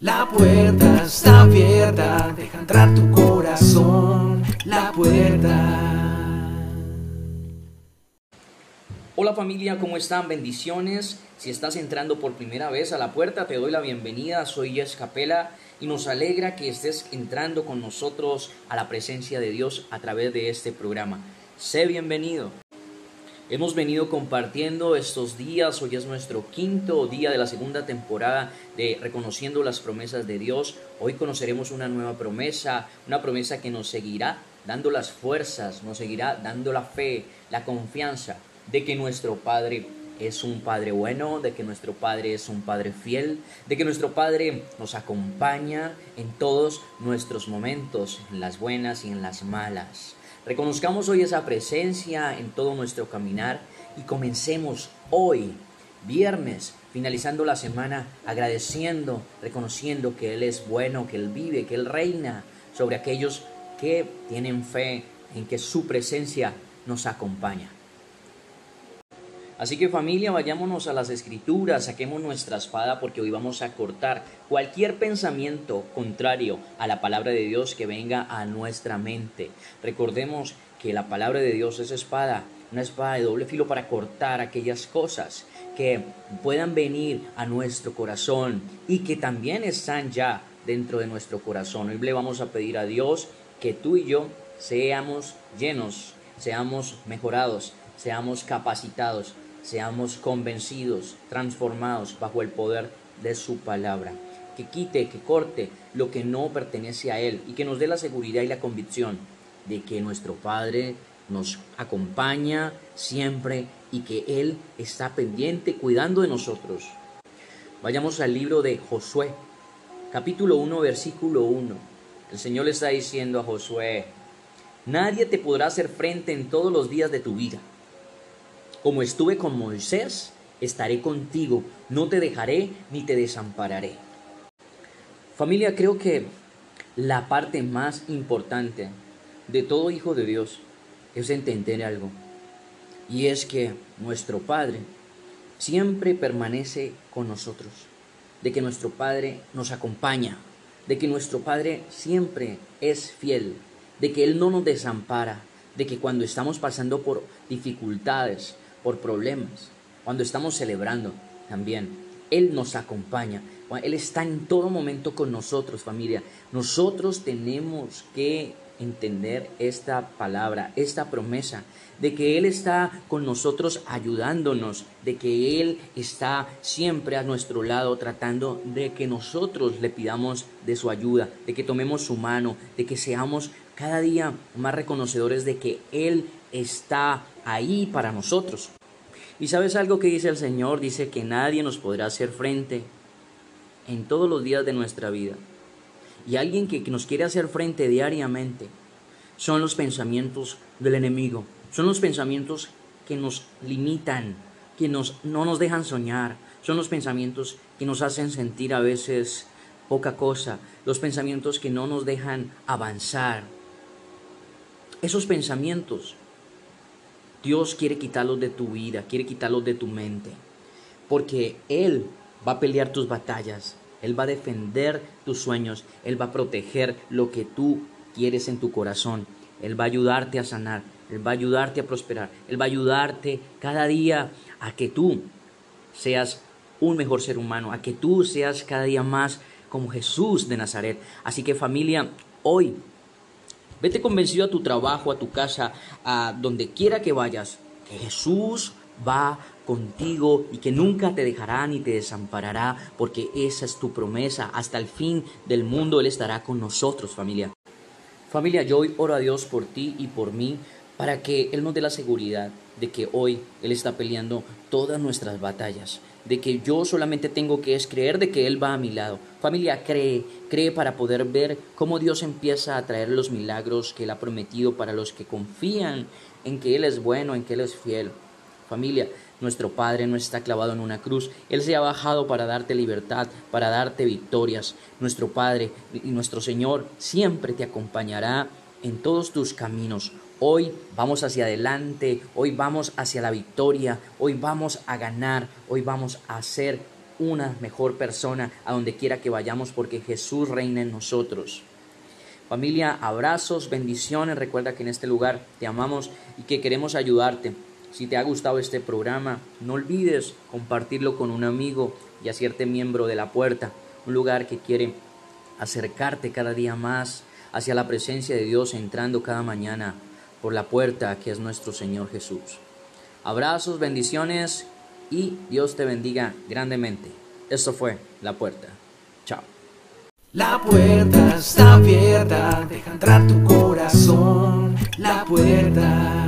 La puerta está abierta, deja entrar tu corazón. La puerta. Hola familia, ¿cómo están? Bendiciones. Si estás entrando por primera vez a la puerta, te doy la bienvenida. Soy Jess Capela y nos alegra que estés entrando con nosotros a la presencia de Dios a través de este programa. Sé bienvenido. Hemos venido compartiendo estos días, hoy es nuestro quinto día de la segunda temporada de Reconociendo las promesas de Dios. Hoy conoceremos una nueva promesa, una promesa que nos seguirá dando las fuerzas, nos seguirá dando la fe, la confianza de que nuestro Padre es un Padre bueno, de que nuestro Padre es un Padre fiel, de que nuestro Padre nos acompaña en todos nuestros momentos, en las buenas y en las malas. Reconozcamos hoy esa presencia en todo nuestro caminar y comencemos hoy, viernes, finalizando la semana, agradeciendo, reconociendo que Él es bueno, que Él vive, que Él reina sobre aquellos que tienen fe en que su presencia nos acompaña. Así que familia, vayámonos a las escrituras, saquemos nuestra espada porque hoy vamos a cortar cualquier pensamiento contrario a la palabra de Dios que venga a nuestra mente. Recordemos que la palabra de Dios es espada, una espada de doble filo para cortar aquellas cosas que puedan venir a nuestro corazón y que también están ya dentro de nuestro corazón. Hoy le vamos a pedir a Dios que tú y yo seamos llenos, seamos mejorados, seamos capacitados seamos convencidos, transformados bajo el poder de su palabra. Que quite, que corte lo que no pertenece a Él y que nos dé la seguridad y la convicción de que nuestro Padre nos acompaña siempre y que Él está pendiente cuidando de nosotros. Vayamos al libro de Josué, capítulo 1, versículo 1. El Señor le está diciendo a Josué, nadie te podrá hacer frente en todos los días de tu vida. Como estuve con Moisés, estaré contigo, no te dejaré ni te desampararé. Familia, creo que la parte más importante de todo hijo de Dios es entender algo. Y es que nuestro Padre siempre permanece con nosotros, de que nuestro Padre nos acompaña, de que nuestro Padre siempre es fiel, de que Él no nos desampara, de que cuando estamos pasando por dificultades, por problemas, cuando estamos celebrando también. Él nos acompaña, Él está en todo momento con nosotros, familia. Nosotros tenemos que entender esta palabra, esta promesa, de que Él está con nosotros ayudándonos, de que Él está siempre a nuestro lado tratando de que nosotros le pidamos de su ayuda, de que tomemos su mano, de que seamos cada día más reconocedores de que Él está ahí para nosotros. Y sabes algo que dice el Señor, dice que nadie nos podrá hacer frente en todos los días de nuestra vida. Y alguien que, nos quiere hacer frente diariamente son los pensamientos del enemigo, son los pensamientos que nos limitan, que nos, no nos dejan soñar, son los pensamientos que nos hacen sentir a veces poca cosa, los pensamientos que no nos dejan avanzar. Esos pensamientos Dios quiere quitarlos de tu vida, quiere quitarlos de tu mente, porque Él va a pelear tus batallas, Él va a defender tus sueños, Él va a proteger lo que tú quieres en tu corazón, Él va a ayudarte a sanar, Él va a ayudarte a prosperar, Él va a ayudarte cada día a que tú seas un mejor ser humano, a que tú seas cada día más como Jesús de Nazaret. Así que familia, hoy Vete convencido a tu trabajo, a tu casa, a donde quiera que vayas, que Jesús va contigo y que nunca te dejará ni te desamparará, porque esa es tu promesa. Hasta el fin del mundo Él estará con nosotros, familia. Familia, yo hoy oro a Dios por ti y por mí, para que Él nos dé la seguridad de que hoy Él está peleando todas nuestras batallas, de que yo solamente tengo que creer de que Él va a mi lado. Familia, cree, cree para poder ver cómo Dios empieza a traer los milagros que Él ha prometido para los que confían en que Él es bueno, en que Él es fiel. Familia, nuestro Padre no está clavado en una cruz, Él se ha bajado para darte libertad, para darte victorias. Nuestro Padre y nuestro Señor siempre te acompañará en todos tus caminos. Hoy vamos hacia adelante, hoy vamos hacia la victoria, hoy vamos a ganar, hoy vamos a ser una mejor persona a donde quiera que vayamos porque Jesús reina en nosotros. Familia, abrazos, bendiciones. Recuerda que en este lugar te amamos y que queremos ayudarte. Si te ha gustado este programa, no olvides compartirlo con un amigo y hacerte miembro de la puerta, un lugar que quiere acercarte cada día más hacia la presencia de Dios entrando cada mañana por la puerta que es nuestro Señor Jesús. Abrazos, bendiciones y Dios te bendiga grandemente. Esto fue La Puerta. Chao. La puerta está abierta, deja entrar tu corazón. La puerta.